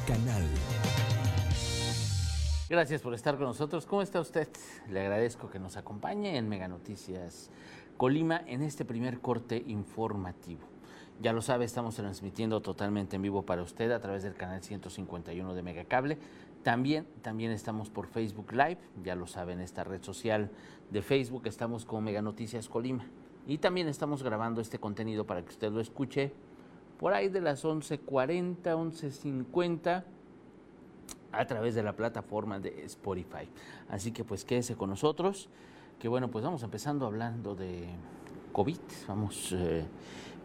Canal. Gracias por estar con nosotros. ¿Cómo está usted? Le agradezco que nos acompañe en Mega Noticias Colima en este primer corte informativo. Ya lo sabe, estamos transmitiendo totalmente en vivo para usted a través del canal 151 de Megacable. También, también estamos por Facebook Live, ya lo sabe, en esta red social de Facebook estamos con Mega Noticias Colima. Y también estamos grabando este contenido para que usted lo escuche por ahí de las 11.40, 11.50 a través de la plataforma de Spotify. Así que pues quédese con nosotros, que bueno, pues vamos empezando hablando de COVID, vamos eh,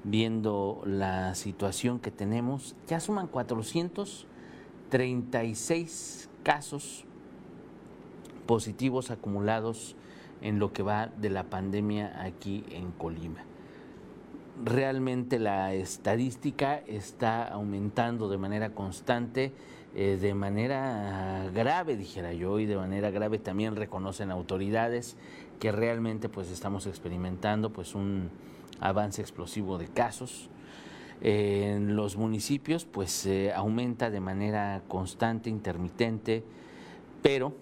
viendo la situación que tenemos. Ya suman 436 casos positivos acumulados en lo que va de la pandemia aquí en Colima realmente la estadística está aumentando de manera constante, eh, de manera grave, dijera yo, y de manera grave también reconocen autoridades que realmente pues estamos experimentando pues un avance explosivo de casos. en los municipios pues aumenta de manera constante, intermitente, pero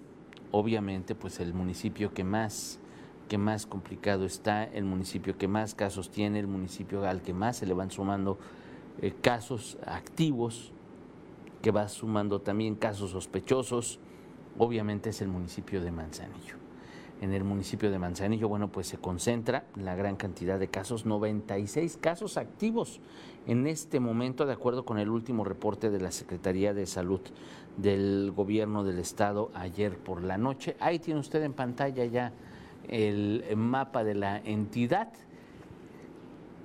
obviamente pues el municipio que más que más complicado está, el municipio que más casos tiene, el municipio al que más se le van sumando eh, casos activos, que va sumando también casos sospechosos, obviamente es el municipio de Manzanillo. En el municipio de Manzanillo, bueno, pues se concentra la gran cantidad de casos, 96 casos activos en este momento, de acuerdo con el último reporte de la Secretaría de Salud del Gobierno del Estado ayer por la noche. Ahí tiene usted en pantalla ya el mapa de la entidad.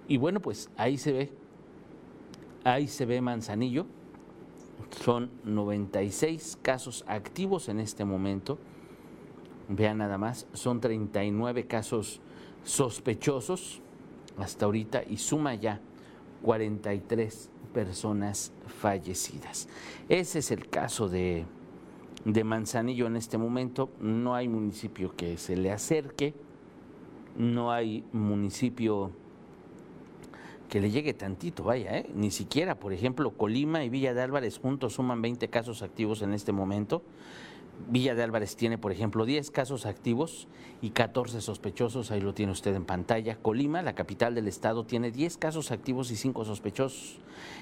Y bueno, pues ahí se ve, ahí se ve Manzanillo. Son 96 casos activos en este momento. Vean nada más, son 39 casos sospechosos hasta ahorita y suma ya 43 personas fallecidas. Ese es el caso de de Manzanillo en este momento. No hay municipio que se le acerque, no hay municipio que le llegue tantito, vaya, ¿eh? ni siquiera, por ejemplo, Colima y Villa de Álvarez juntos suman 20 casos activos en este momento. Villa de Álvarez tiene, por ejemplo, 10 casos activos y 14 sospechosos, ahí lo tiene usted en pantalla. Colima, la capital del estado, tiene 10 casos activos y 5 sospechosos.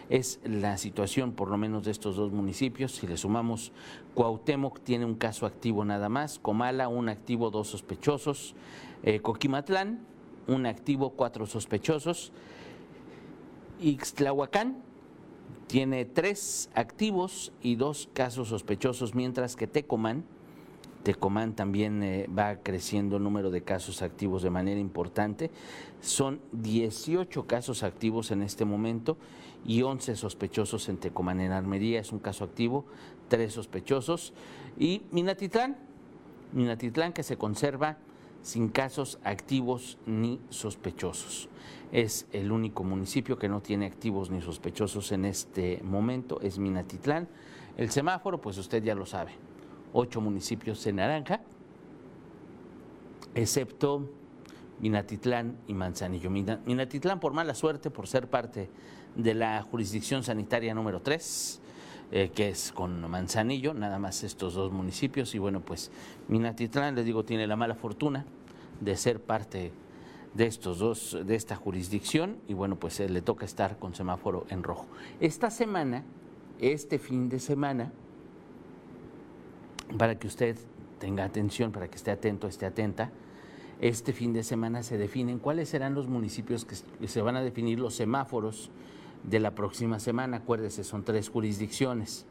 Es la situación, por lo menos, de estos dos municipios. Si le sumamos, Cuauhtémoc tiene un caso activo nada más, Comala, un activo, dos sospechosos, eh, Coquimatlán, un activo, cuatro sospechosos, Ixtlahuacán, tiene tres activos y dos casos sospechosos, mientras que Tecomán, Tecomán también eh, va creciendo el número de casos activos de manera importante. Son 18 casos activos en este momento y 11 sospechosos en Tecomán. En Armería es un caso activo, tres sospechosos. Y Minatitlán, Minatitlán que se conserva sin casos activos ni sospechosos. Es el único municipio que no tiene activos ni sospechosos en este momento, es Minatitlán. El semáforo, pues usted ya lo sabe, ocho municipios en naranja, excepto Minatitlán y Manzanillo. Minatitlán por mala suerte, por ser parte de la jurisdicción sanitaria número 3, eh, que es con Manzanillo, nada más estos dos municipios. Y bueno, pues Minatitlán, les digo, tiene la mala fortuna de ser parte de estos dos, de esta jurisdicción, y bueno, pues eh, le toca estar con semáforo en rojo. Esta semana, este fin de semana, para que usted tenga atención, para que esté atento, esté atenta, este fin de semana se definen cuáles serán los municipios que se van a definir los semáforos de la próxima semana. Acuérdese, son tres jurisdicciones.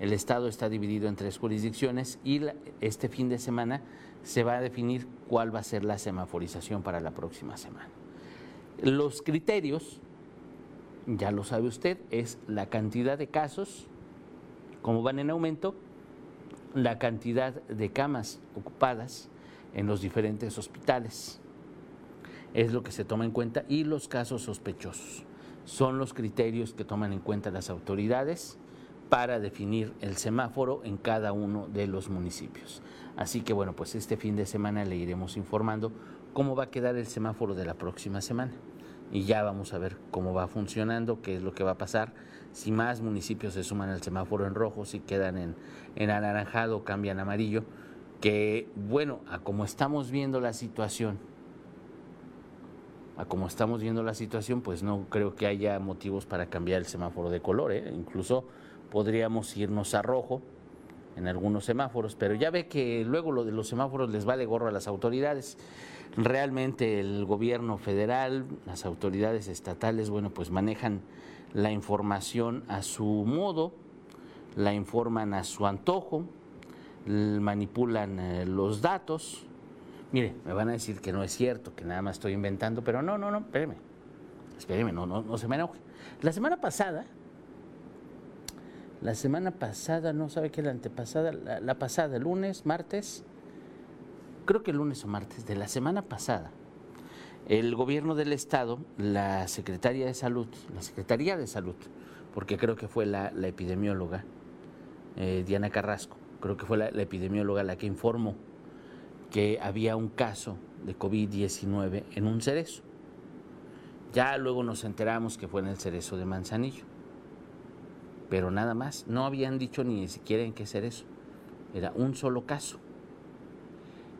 El Estado está dividido en tres jurisdicciones y este fin de semana se va a definir cuál va a ser la semaforización para la próxima semana. Los criterios, ya lo sabe usted, es la cantidad de casos, como van en aumento, la cantidad de camas ocupadas en los diferentes hospitales. Es lo que se toma en cuenta y los casos sospechosos. Son los criterios que toman en cuenta las autoridades para definir el semáforo en cada uno de los municipios. Así que bueno, pues este fin de semana le iremos informando cómo va a quedar el semáforo de la próxima semana. Y ya vamos a ver cómo va funcionando, qué es lo que va a pasar, si más municipios se suman al semáforo en rojo, si quedan en, en anaranjado, cambian amarillo, que bueno, a como estamos viendo la situación, a como estamos viendo la situación, pues no creo que haya motivos para cambiar el semáforo de color, ¿eh? incluso podríamos irnos a rojo en algunos semáforos, pero ya ve que luego lo de los semáforos les vale gorro a las autoridades. Realmente el gobierno federal, las autoridades estatales, bueno, pues manejan la información a su modo, la informan a su antojo, manipulan eh, los datos. Mire, me van a decir que no es cierto, que nada más estoy inventando, pero no, no, no, espéreme, espéreme, no, no, no se me enoje. La semana pasada, la semana pasada, no sabe qué, la antepasada, la, la pasada, lunes, martes, creo que lunes o martes de la semana pasada, el gobierno del estado, la secretaria de salud, la secretaría de salud, porque creo que fue la, epidemióloga eh, Diana Carrasco, creo que fue la, epidemióloga la que informó que había un caso de COVID-19 en un cerezo. Ya luego nos enteramos que fue en el cerezo de Manzanillo. Pero nada más, no habían dicho ni siquiera en qué cerezo. Era un solo caso.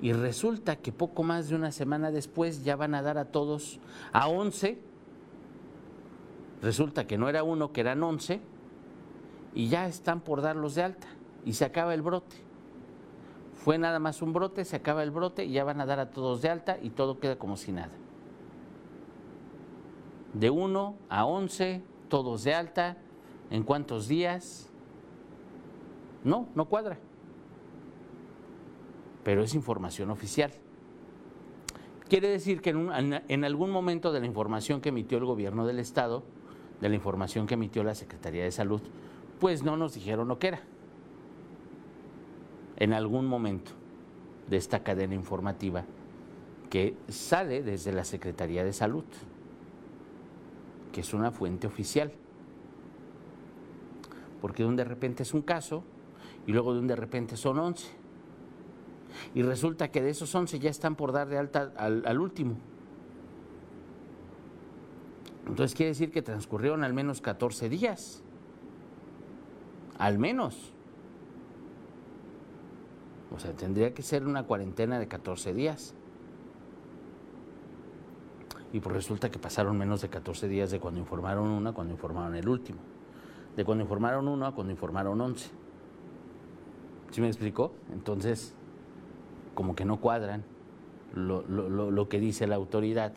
Y resulta que poco más de una semana después ya van a dar a todos a 11. Resulta que no era uno, que eran 11. Y ya están por darlos de alta. Y se acaba el brote. Fue nada más un brote, se acaba el brote y ya van a dar a todos de alta y todo queda como si nada. De 1 a 11, todos de alta. ¿En cuántos días? No, no cuadra pero es información oficial. Quiere decir que en, algún momento de la información que emitió el gobierno del Estado, de la información que emitió la Secretaría de Salud, pues no nos dijeron lo que era. En algún momento de esta cadena informativa que sale desde la Secretaría de Salud, que es una fuente oficial. Porque de un de repente es un caso y luego de un de repente son 11 y resulta que de esos 11 ya están por dar de alta al, último. Entonces quiere decir que transcurrieron al menos 14 días. Al menos. O sea, tendría que ser una cuarentena de 14 días. Y pues resulta que pasaron menos de 14 días de cuando informaron uno a cuando informaron el último. De cuando informaron uno a cuando informaron 11. ¿Sí me explicó? Entonces, como que no cuadran lo, que dice la autoridad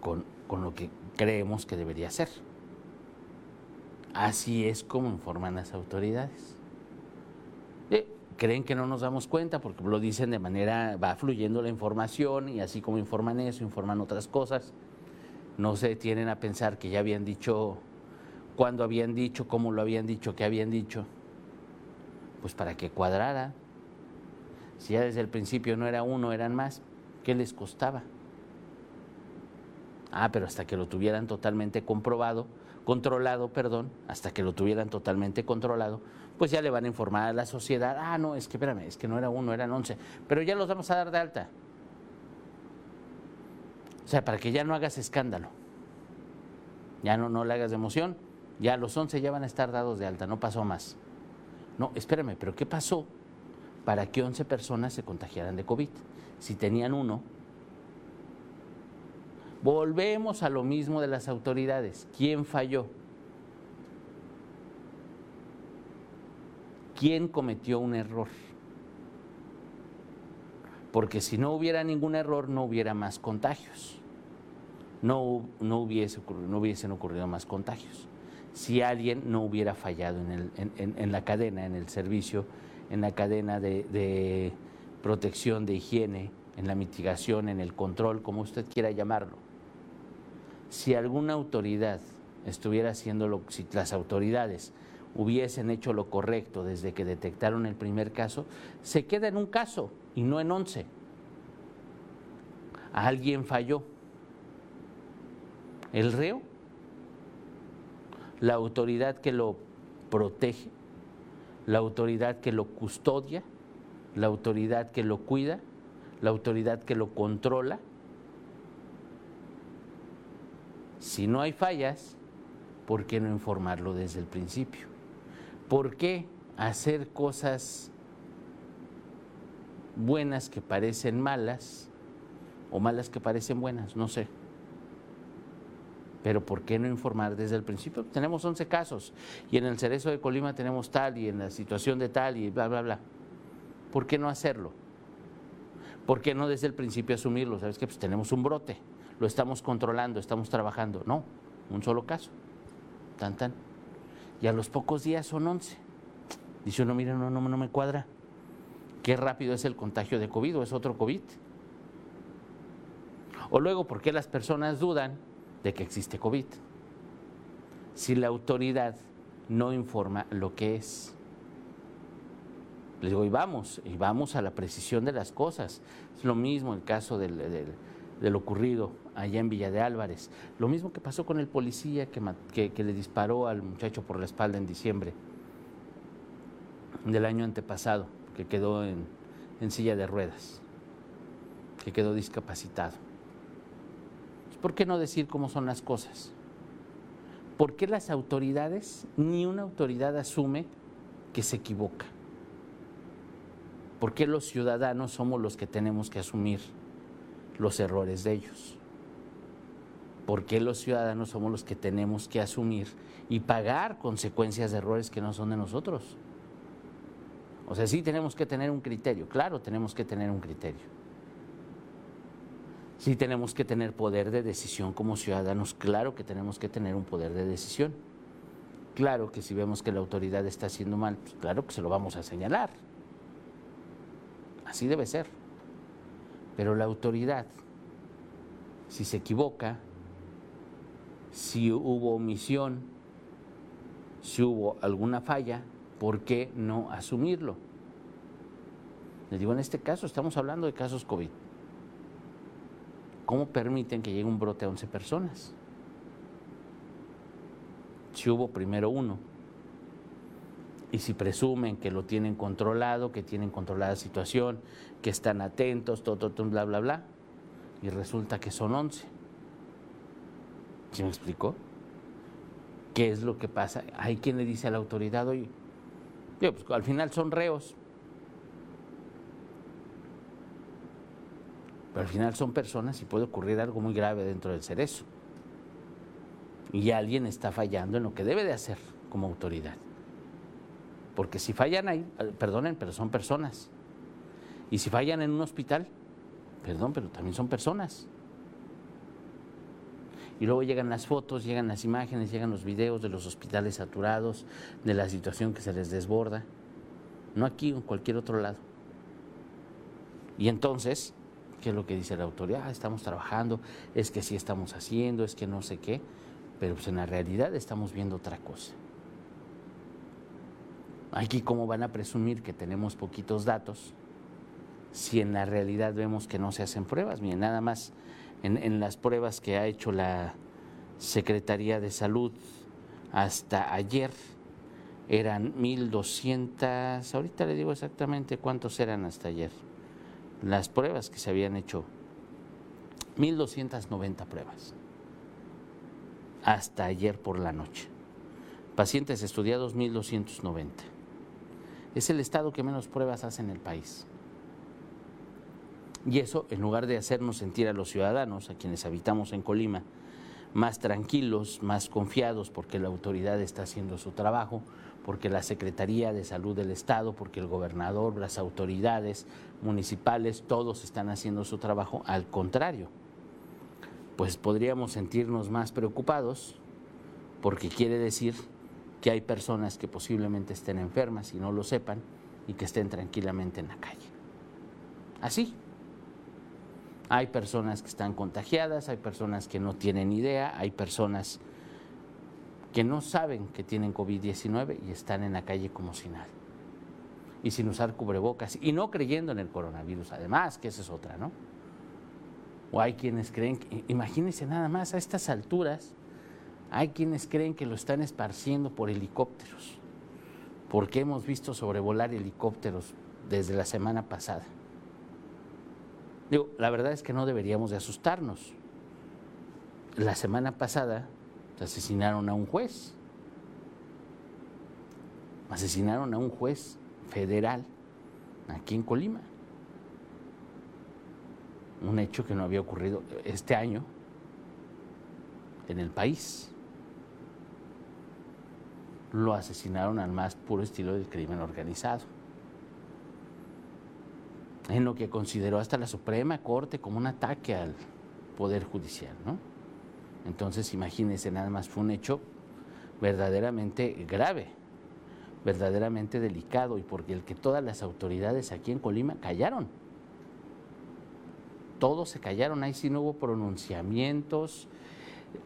con, lo que creemos que debería ser. Así es como informan las autoridades. Eh, creen que no nos damos cuenta porque lo dicen de manera, va fluyendo la información y así como informan eso, informan otras cosas. No se tienen a pensar que ya habían dicho, cuándo habían dicho, cómo lo habían dicho, qué habían dicho. Pues para que cuadrara. Si ya desde el principio no era uno, eran más, ¿qué les costaba? Ah, pero hasta que lo tuvieran totalmente comprobado, controlado, perdón, hasta que lo tuvieran totalmente controlado, pues ya le van a informar a la sociedad, ah, no, es que espérame, es que no era uno, eran once, pero ya los vamos a dar de alta. O sea, para que ya no hagas escándalo, ya no, no le hagas emoción, ya los once ya van a estar dados de alta, no pasó más. No, espérame, pero ¿qué pasó para que 11 personas se contagiaran de COVID. Si tenían uno, volvemos a lo mismo de las autoridades. ¿Quién falló? ¿Quién cometió un error? Porque si no hubiera ningún error, no hubiera más contagios. No, no, hubiese, no hubiesen ocurrido más contagios. Si alguien no hubiera fallado en la cadena, en el servicio en la cadena de, protección, de higiene, en la mitigación, en el control, como usted quiera llamarlo. Si alguna autoridad estuviera haciendo lo, si las autoridades hubiesen hecho lo correcto desde que detectaron el primer caso, se queda en un caso y no en once. Alguien falló. ¿El reo? La autoridad que lo protege la autoridad que lo custodia, la autoridad que lo cuida, la autoridad que lo controla. Si no hay fallas, ¿por qué no informarlo desde el principio? ¿Por qué hacer cosas buenas que parecen malas o malas que parecen buenas? No sé. Pero ¿por qué no informar desde el principio? Tenemos 11 casos y en el Cerezo de Colima tenemos tal y en la situación de tal y bla, bla, bla. ¿Por qué no hacerlo? ¿Por qué no desde el principio asumirlo? ¿Sabes que Pues tenemos un brote, lo estamos controlando, estamos trabajando. No, un solo caso. Tan, tan. Y a los pocos días son 11. Dice uno, mira, no, no, no me cuadra. Qué rápido es el contagio de COVID o es otro COVID. O luego, ¿por qué las personas dudan de que existe COVID? Si la autoridad no informa lo que es. Les digo, y vamos, y vamos a la precisión de las cosas. Es lo mismo el caso del, del, ocurrido allá en Villa de Álvarez. Lo mismo que pasó con el policía que, le disparó al muchacho por la espalda en diciembre del año antepasado, que quedó en silla de ruedas, que quedó discapacitado. ¿Por qué no decir cómo son las cosas? ¿Por qué las autoridades, ni una autoridad asume que se equivoca? ¿Por qué los ciudadanos somos los que tenemos que asumir los errores de ellos? ¿Por qué los ciudadanos somos los que tenemos que asumir y pagar consecuencias de errores que no son de nosotros? O sea, sí tenemos que tener un criterio, claro, tenemos que tener un criterio. Sí tenemos que tener poder de decisión como ciudadanos, claro que tenemos que tener un poder de decisión. Claro que si vemos que la autoridad está haciendo mal, pues claro que se lo vamos a señalar. Así debe ser. Pero la autoridad, si se equivoca, si hubo omisión, si hubo alguna falla, ¿por qué no asumirlo? Les digo, en este caso estamos hablando de casos COVID. ¿Cómo permiten que llegue un brote a 11 personas? Si hubo primero uno, y si presumen que lo tienen controlado, que tienen controlada la situación, que están atentos, todo, todo, bla, bla, bla, y resulta que son 11. ¿Sí me explicó? ¿Qué es lo que pasa? Hay quien le dice a la autoridad, oye, pues, al final son reos, al final son personas y puede ocurrir algo muy grave dentro del cerezo. Y alguien está fallando en lo que debe de hacer como autoridad. Porque si fallan ahí, eh, perdonen, pero son personas. Y si fallan en un hospital, perdón, pero también son personas. Y luego llegan las fotos, llegan las imágenes, llegan los videos de los hospitales saturados, de la situación que se les desborda. No aquí o en cualquier otro lado. Y entonces, ¿qué es lo que dice la autoridad? Ah, estamos trabajando, es que sí estamos haciendo, es que no sé qué, pero pues en la realidad estamos viendo otra cosa. Aquí cómo van a presumir que tenemos poquitos datos si en la realidad vemos que no se hacen pruebas. Miren, nada más en, las pruebas que ha hecho la Secretaría de Salud hasta ayer eran 1.200, ahorita le digo exactamente cuántos eran hasta ayer, las pruebas que se habían hecho, 1.290 pruebas, hasta ayer por la noche. Pacientes estudiados 1.290 es el estado que menos pruebas hace en el país. Y eso, en lugar de hacernos sentir a los ciudadanos, a quienes habitamos en Colima, más tranquilos, más confiados, porque la autoridad está haciendo su trabajo, porque la Secretaría de Salud del Estado, porque el gobernador, las autoridades municipales, todos están haciendo su trabajo, al contrario, pues podríamos sentirnos más preocupados, porque quiere decir que hay personas que posiblemente estén enfermas y no lo sepan y que estén tranquilamente en la calle. Así. Hay personas que están contagiadas, hay personas que no tienen idea, hay personas que no saben que tienen COVID-19 y están en la calle como si nada. Y sin usar cubrebocas y no creyendo en el coronavirus, además, que esa es otra, ¿no? O hay quienes creen, que, imagínense nada más a estas alturas, hay quienes creen que lo están esparciendo por helicópteros, porque hemos visto sobrevolar helicópteros desde la semana pasada. Digo, la verdad es que no deberíamos de asustarnos. La semana pasada asesinaron a un juez. Asesinaron a un juez federal aquí en Colima. Un hecho que no había ocurrido este año en el país. Lo asesinaron al más puro estilo del crimen organizado. En lo que consideró hasta la Suprema Corte como un ataque al Poder Judicial, ¿no? Entonces, imagínense, nada más fue un hecho verdaderamente grave, verdaderamente delicado, y porque el que todas las autoridades aquí en Colima callaron. Todos se callaron, ahí sí no hubo pronunciamientos.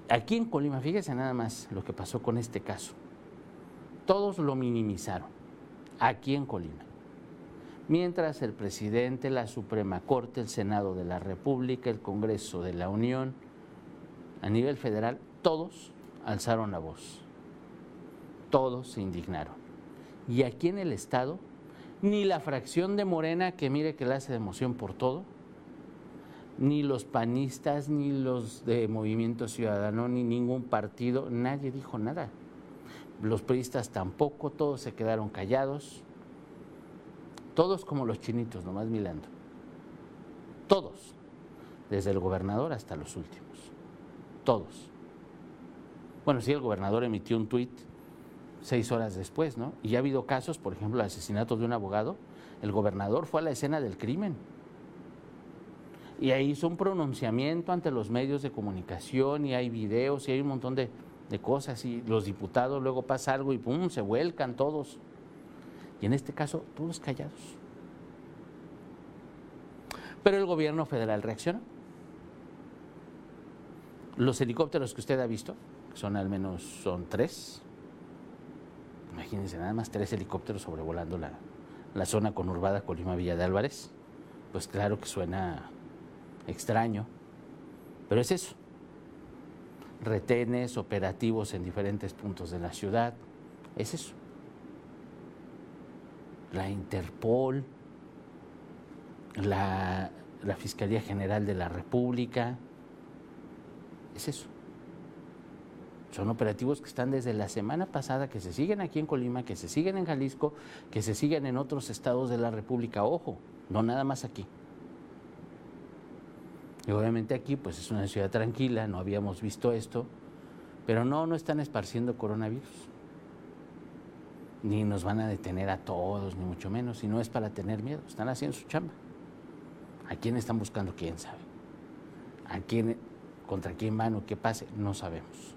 Aquí en Colima, fíjese nada más lo que pasó con este caso. Todos lo minimizaron, aquí en Colima. Mientras el presidente, la Suprema Corte, el Senado de la República, el Congreso de la Unión, a nivel federal, todos alzaron la voz, todos se indignaron. Y aquí en el Estado, ni la fracción de Morena, que mire que le hace de emoción por todo, ni los panistas, ni los de Movimiento Ciudadano, ni ningún partido, nadie dijo nada. Los periodistas tampoco, todos se quedaron callados, todos como los chinitos, nomás milando. Todos, desde el gobernador hasta los últimos todos. Bueno, sí, el gobernador emitió un tuit seis horas después, ¿no? Y ya ha habido casos, por ejemplo, el asesinato de un abogado, el gobernador fue a la escena del crimen. Y ahí hizo un pronunciamiento ante los medios de comunicación y hay videos y hay un montón de, de cosas y los diputados luego pasa algo y pum, se vuelcan todos. Y en este caso, todos callados. Pero el gobierno federal reacciona. Los helicópteros que usted ha visto, son al menos son tres, imagínense nada más tres helicópteros sobrevolando la, la zona conurbada Colima Villa de Álvarez, pues claro que suena extraño, pero es eso. Retenes operativos en diferentes puntos de la ciudad, es eso. La Interpol, la, la Fiscalía General de la República, es eso. Son operativos que están desde la semana pasada, que se siguen aquí en Colima, que se siguen en Jalisco, que se siguen en otros estados de la República. Ojo, no nada más aquí. Y obviamente aquí pues es una ciudad tranquila, no habíamos visto esto, pero no, no están esparciendo coronavirus. Ni nos van a detener a todos, ni mucho menos, y no es para tener miedo, están haciendo su chamba. ¿A quién están buscando? ¿Quién sabe? ¿A quién contra quién van o qué pase, no sabemos.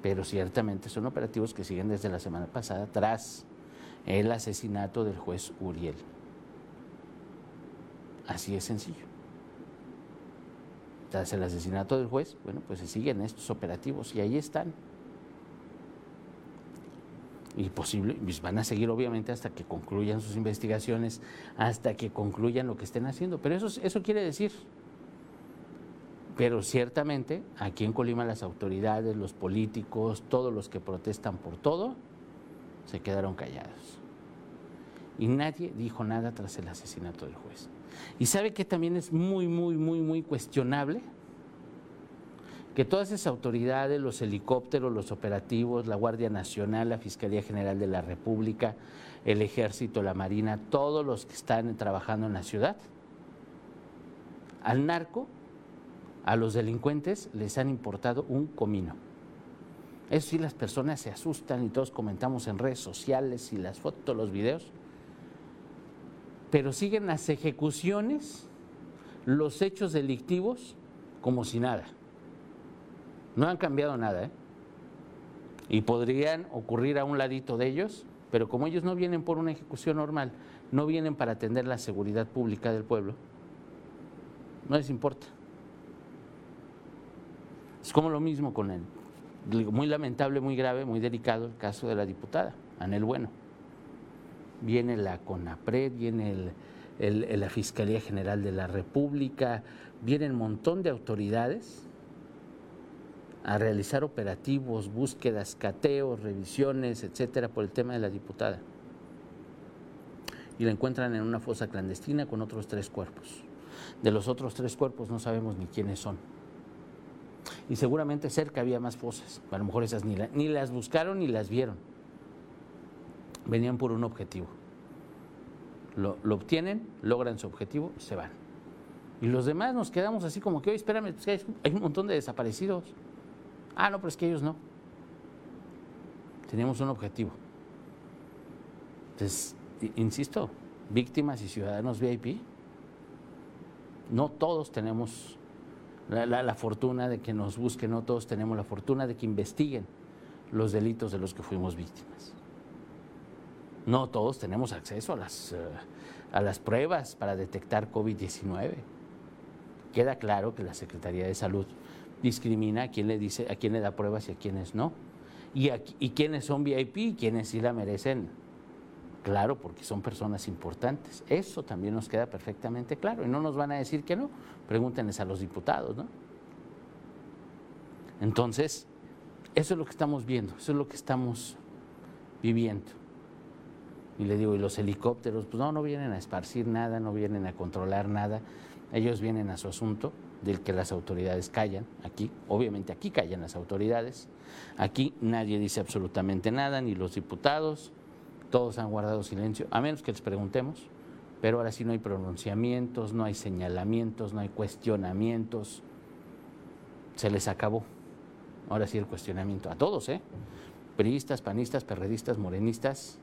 Pero ciertamente son operativos que siguen desde la semana pasada tras el asesinato del juez Uriel. Así es sencillo. Tras el asesinato del juez, bueno, pues se siguen estos operativos y ahí están. Y posible, pues van a seguir obviamente hasta que concluyan sus investigaciones, hasta que concluyan lo que estén haciendo. Pero eso, eso quiere decir pero ciertamente aquí en Colima las autoridades, los políticos, todos los que protestan por todo, se quedaron callados. Y nadie dijo nada tras el asesinato del juez. Y sabe que también es muy, muy, muy, muy cuestionable que todas esas autoridades, los helicópteros, los operativos, la Guardia Nacional, la Fiscalía General de la República, el Ejército, la Marina, todos los que están trabajando en la ciudad, al narco a los delincuentes les han importado un comino. Eso sí, las personas se asustan y todos comentamos en redes sociales y las fotos, los videos, pero siguen las ejecuciones, los hechos delictivos como si nada. No han cambiado nada, ¿eh? Y podrían ocurrir a un ladito de ellos, pero como ellos no vienen por una ejecución normal, no vienen para atender la seguridad pública del pueblo, no les importa. Como lo mismo con él. Muy lamentable, muy grave, muy delicado el caso de la diputada, Anel Bueno. Viene la CONAPRED, viene la Fiscalía General de la República, viene un montón de autoridades a realizar operativos, búsquedas, cateos, revisiones, etcétera, por el tema de la diputada. Y la encuentran en una fosa clandestina con otros tres cuerpos. De los otros tres cuerpos no sabemos ni quiénes son. Y seguramente cerca había más fosas. A lo mejor esas ni, ni las buscaron ni las vieron. Venían por un objetivo. Lo, lo, obtienen, logran su objetivo, se van. Y los demás nos quedamos así como que, oye, espérame, hay un montón de desaparecidos. Ah, no, pero es que ellos no. Teníamos un objetivo. Entonces, insisto, víctimas y ciudadanos VIP, no todos tenemos la, fortuna de que nos busquen, no todos tenemos la fortuna de que investiguen los delitos de los que fuimos víctimas. No todos tenemos acceso a las, eh, a las pruebas para detectar COVID-19. Queda claro que la Secretaría de Salud discrimina a quién le dice, a quién le da pruebas y a quiénes no. Y, a, y quiénes son VIP y quiénes sí la merecen Claro, porque son personas importantes. Eso también nos queda perfectamente claro. Y no nos van a decir que no. Pregúntenles a los diputados, ¿no? Entonces, eso es lo que estamos viendo, eso es lo que estamos viviendo. Y le digo, y los helicópteros, pues no, no vienen a esparcir nada, no vienen a controlar nada. Ellos vienen a su asunto, del que las autoridades callan. Aquí, obviamente aquí callan las autoridades. Aquí nadie dice absolutamente nada, ni los diputados, todos han guardado silencio, a menos que les preguntemos, pero ahora sí no hay pronunciamientos, no hay señalamientos, no hay cuestionamientos. Se les acabó. Ahora sí el cuestionamiento. A todos, ¿eh? Priistas, panistas, perredistas, morenistas,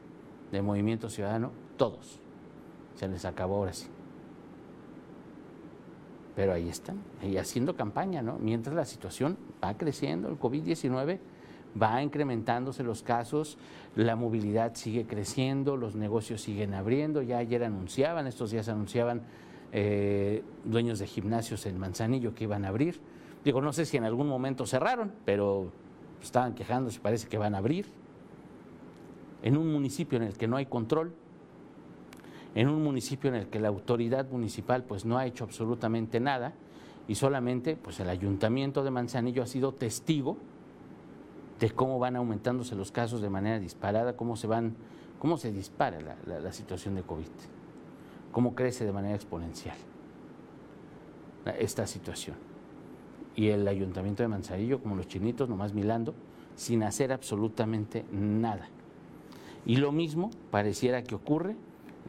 de Movimiento Ciudadano, todos. Se les acabó ahora sí. Pero ahí están, ahí haciendo campaña, ¿no? Mientras la situación va creciendo, el COVID-19 va incrementándose los casos, la movilidad sigue creciendo, los negocios siguen abriendo, ya ayer anunciaban, estos días anunciaban eh, dueños de gimnasios en Manzanillo que iban a abrir. Digo, no sé si en algún momento cerraron, pero estaban quejándose, parece que van a abrir. En un municipio en el que no hay control, en un municipio en el que la autoridad municipal pues no ha hecho absolutamente nada y solamente pues el ayuntamiento de Manzanillo ha sido testigo de cómo van aumentándose los casos de manera disparada, cómo se van, cómo se dispara la, situación de COVID, cómo crece de manera exponencial esta situación. Y el ayuntamiento de Manzanillo, como los chinitos, nomás milando, sin hacer absolutamente nada. Y lo mismo pareciera que ocurre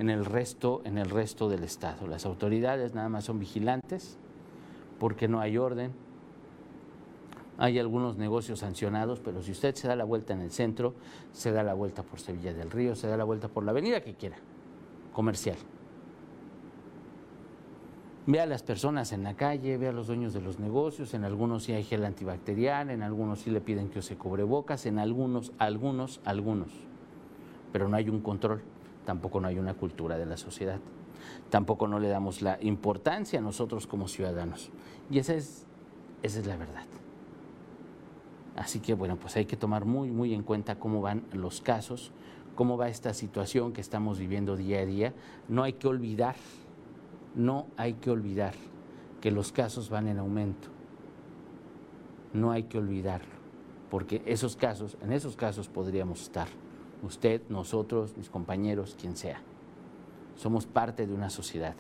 en el resto, en el resto del Estado. Las autoridades nada más son vigilantes porque no hay orden, hay algunos negocios sancionados, pero si usted se da la vuelta en el centro, se da la vuelta por Sevilla del Río, se da la vuelta por la avenida que quiera, comercial. Ve a las personas en la calle, ve a los dueños de los negocios, en algunos sí hay gel antibacterial, en algunos sí le piden que use cubrebocas, en algunos, algunos, algunos. Pero no hay un control, tampoco no hay una cultura de la sociedad. Tampoco no le damos la importancia a nosotros como ciudadanos. Y esa es, esa es la verdad. Así que bueno, pues hay que tomar muy, muy en cuenta cómo van los casos, cómo va esta situación que estamos viviendo día a día. No hay que olvidar, no hay que olvidar que los casos van en aumento. No hay que olvidarlo, porque esos casos, en esos casos podríamos estar. Usted, nosotros, mis compañeros, quien sea. Somos parte de una sociedad.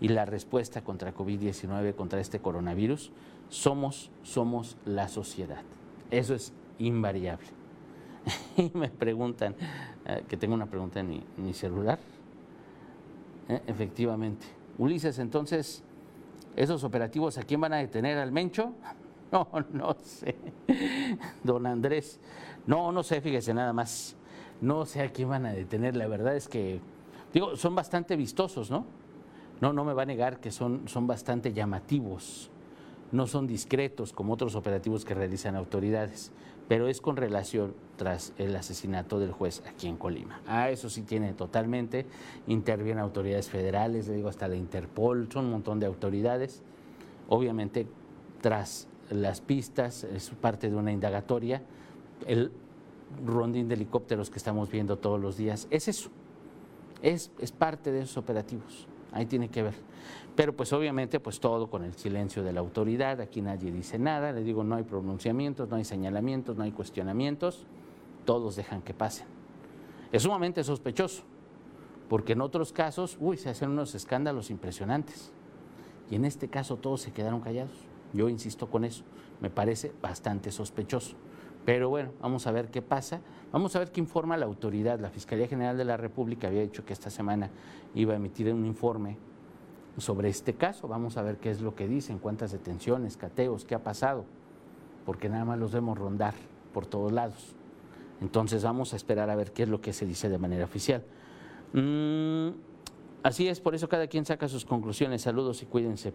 Y la respuesta contra COVID-19, contra este coronavirus, somos, somos la sociedad. Eso es invariable. y me preguntan, eh, que tengo una pregunta en mi, celular. Eh, efectivamente. Ulises, entonces, ¿esos operativos a quién van a detener? ¿Al Mencho? No, no sé. Don Andrés, no, no sé, fíjese nada más. No sé a quién van a detener. La verdad es que, digo, son bastante vistosos, ¿no? No, no me va a negar que son, son bastante llamativos no son discretos como otros operativos que realizan autoridades, pero es con relación tras el asesinato del juez aquí en Colima. Ah, eso sí tiene totalmente, intervienen autoridades federales, le digo hasta la Interpol, son un montón de autoridades. Obviamente, tras las pistas, es parte de una indagatoria, el rondín de helicópteros que estamos viendo todos los días, es eso, es, es parte de esos operativos, ahí tiene que ver. Pero pues obviamente pues todo con el silencio de la autoridad, aquí nadie dice nada, le digo no hay pronunciamientos, no hay señalamientos, no hay cuestionamientos, todos dejan que pasen. Es sumamente sospechoso, porque en otros casos, uy, se hacen unos escándalos impresionantes. Y en este caso todos se quedaron callados. Yo insisto con eso, me parece bastante sospechoso. Pero bueno, vamos a ver qué pasa. Vamos a ver qué informa la autoridad. La Fiscalía General de la República había dicho que esta semana iba a emitir un informe sobre este caso. Vamos a ver qué es lo que dicen, cuántas detenciones, cateos, qué ha pasado, porque nada más los vemos rondar por todos lados. Entonces vamos a esperar a ver qué es lo que se dice de manera oficial. Mm, así es, por eso cada quien saca sus conclusiones. Saludos y cuídense.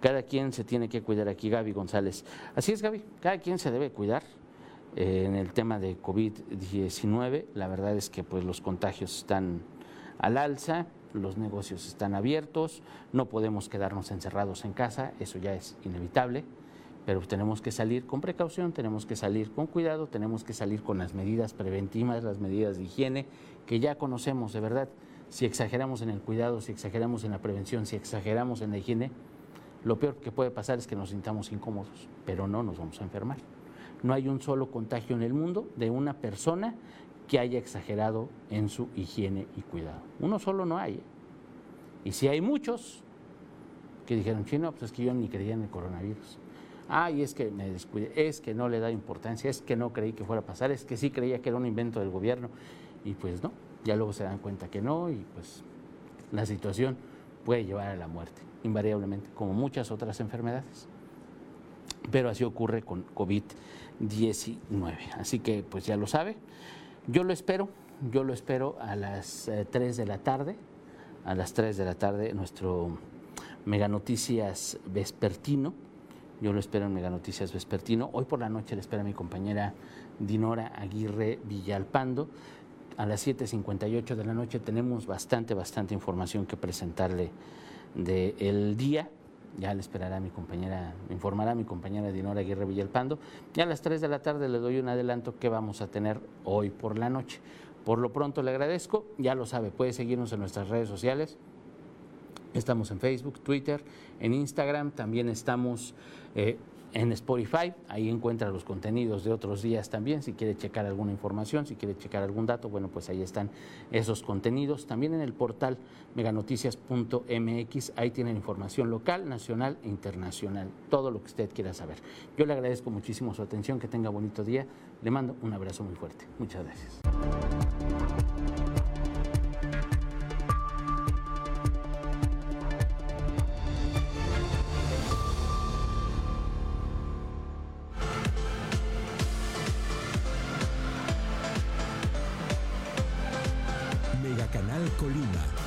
Cada quien se tiene que cuidar aquí, Gaby González. Así es, Gaby, cada quien se debe cuidar. Eh, en el tema de COVID-19, la verdad es que pues, los contagios están al alza, los negocios están abiertos, no podemos quedarnos encerrados en casa, eso ya es inevitable, pero tenemos que salir con precaución, tenemos que salir con cuidado, tenemos que salir con las medidas preventivas, las medidas de higiene que ya conocemos de verdad. Si exageramos en el cuidado, si exageramos en la prevención, si exageramos en la higiene, lo peor que puede pasar es que nos sintamos incómodos, pero no nos vamos a enfermar. No hay un solo contagio en el mundo de una persona que haya exagerado en su higiene y cuidado. Uno solo no hay. ¿eh? Y si hay muchos que dijeron, chino, pues es que yo ni creía en el coronavirus. Ay, es que me descuidé, es que no le da importancia, es que no creí que fuera a pasar, es que sí creía que era un invento del gobierno. Y pues no, ya luego se dan cuenta que no y pues la situación puede llevar a la muerte, invariablemente, como muchas otras enfermedades. Pero así ocurre con COVID-19. Así que pues ya lo sabe. Yo lo espero, yo lo espero a las 3 eh, de la tarde, a las 3 de la tarde, nuestro Mega Noticias Vespertino. Yo lo espero en Mega Noticias Vespertino. Hoy por la noche le espera mi compañera Dinora Aguirre Villalpando. A las 7.58 de la noche tenemos bastante, bastante información que presentarle del día ya le esperará mi compañera, informará mi compañera Dinora Aguirre Villalpando. Y a las 3 de la tarde le doy un adelanto que vamos a tener hoy por la noche. Por lo pronto le agradezco, ya lo sabe, puede seguirnos en nuestras redes sociales. Estamos en Facebook, Twitter, en Instagram, también estamos eh, en Spotify, ahí encuentra los contenidos de otros días también, si quiere checar alguna información, si quiere checar algún dato, bueno, pues ahí están esos contenidos. También en el portal meganoticias.mx, ahí tienen información local, nacional e internacional, todo lo que usted quiera saber. Yo le agradezco muchísimo su atención, que tenga bonito día, le mando un abrazo muy fuerte. Muchas gracias. Colima.